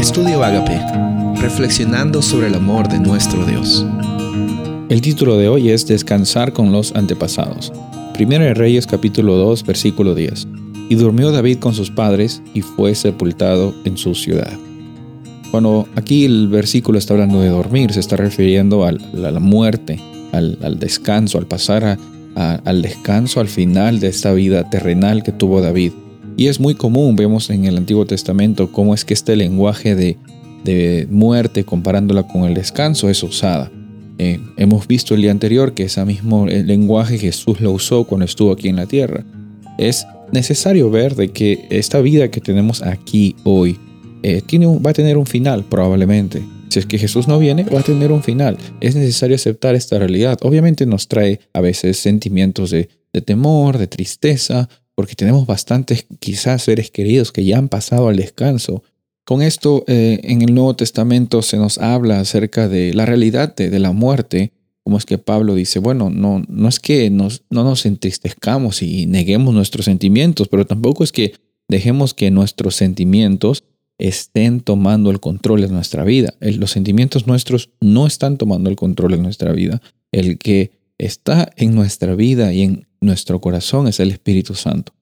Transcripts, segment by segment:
Estudio Agape, reflexionando sobre el amor de nuestro Dios. El título de hoy es Descansar con los antepasados. Primera de Reyes capítulo 2 versículo 10. Y durmió David con sus padres y fue sepultado en su ciudad. Cuando aquí el versículo está hablando de dormir, se está refiriendo a la muerte, al, descanso, al pasar al descanso al final de esta vida terrenal que tuvo David. Y es muy común, vemos en el Antiguo Testamento cómo es que este lenguaje de, muerte comparándola con el descanso es usada. Eh, hemos visto el día anterior que ese mismo lenguaje Jesús lo usó cuando estuvo aquí en la tierra. Es necesario ver de que esta vida que tenemos aquí hoy eh, tiene va a tener un final probablemente. Si es que Jesús no viene, va a tener un final. Es necesario aceptar esta realidad. Obviamente nos trae a veces sentimientos de, de temor, de tristeza, porque tenemos bastantes quizás seres queridos que ya han pasado al descanso. Con esto eh, en el Nuevo Testamento se nos habla acerca de la realidad de, la muerte, como es que Pablo dice, bueno, no, no es que nos, no nos entristezcamos y neguemos nuestros sentimientos, pero tampoco es que dejemos que nuestros sentimientos estén tomando el control de nuestra vida. los sentimientos nuestros no están tomando el control de nuestra vida. El que está en nuestra vida y en nuestro corazón es el Espíritu Santo.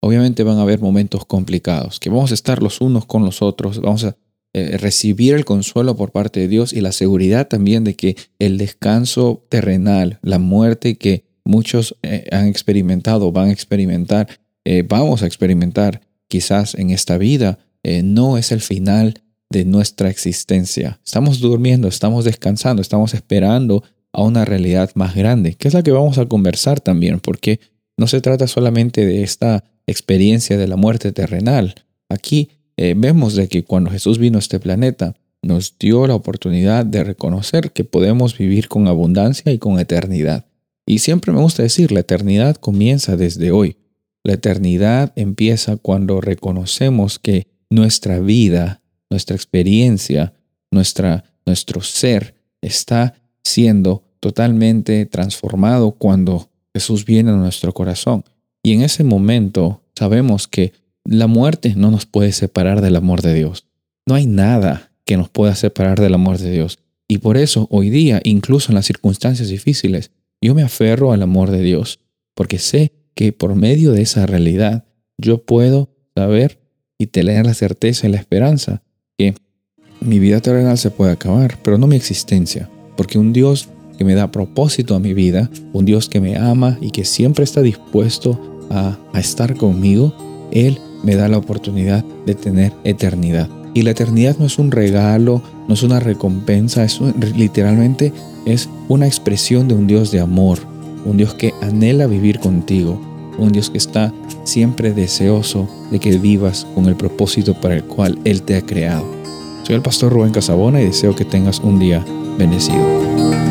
Obviamente van a haber momentos complicados, que vamos a estar los unos con los otros, vamos a eh, recibir el consuelo por parte de Dios y la seguridad también de que el descanso terrenal, la muerte que muchos eh, han experimentado, van a experimentar, eh, vamos a experimentar quizás en esta vida, no es el final de nuestra existencia. Estamos durmiendo, estamos descansando, estamos esperando a una realidad más grande, que es la que vamos a conversar también, porque no se trata solamente de esta experiencia de la muerte terrenal. Aquí eh, vemos de que cuando Jesús vino a este planeta, nos dio la oportunidad de reconocer que podemos vivir con abundancia y con eternidad. Y siempre me gusta decir, la eternidad comienza desde hoy. La eternidad empieza cuando reconocemos que nuestra vida, nuestra experiencia, nuestra, nuestro ser está siendo totalmente transformado cuando Jesús viene a nuestro corazón. Y en ese momento sabemos que la muerte no nos puede separar del amor de Dios. No hay nada que nos pueda separar del amor de Dios. Y por eso hoy día, incluso en las circunstancias difíciles, yo me aferro al amor de Dios, porque sé que por medio de esa realidad yo puedo saber y tener la certeza y la esperanza que mi vida terrenal se puede acabar, pero no mi existencia porque un Dios que me da propósito a mi vida, un Dios que me ama y que siempre está dispuesto a, estar conmigo, Él me da la oportunidad de tener eternidad. Y la eternidad no es un regalo, no es una recompensa, es literalmente es una expresión de un Dios de amor, un Dios que anhela vivir contigo, un Dios que está siempre deseoso de que vivas con el propósito para el cual Él te ha creado. Soy el pastor Rubén Casabona y deseo que tengas un día bendecido.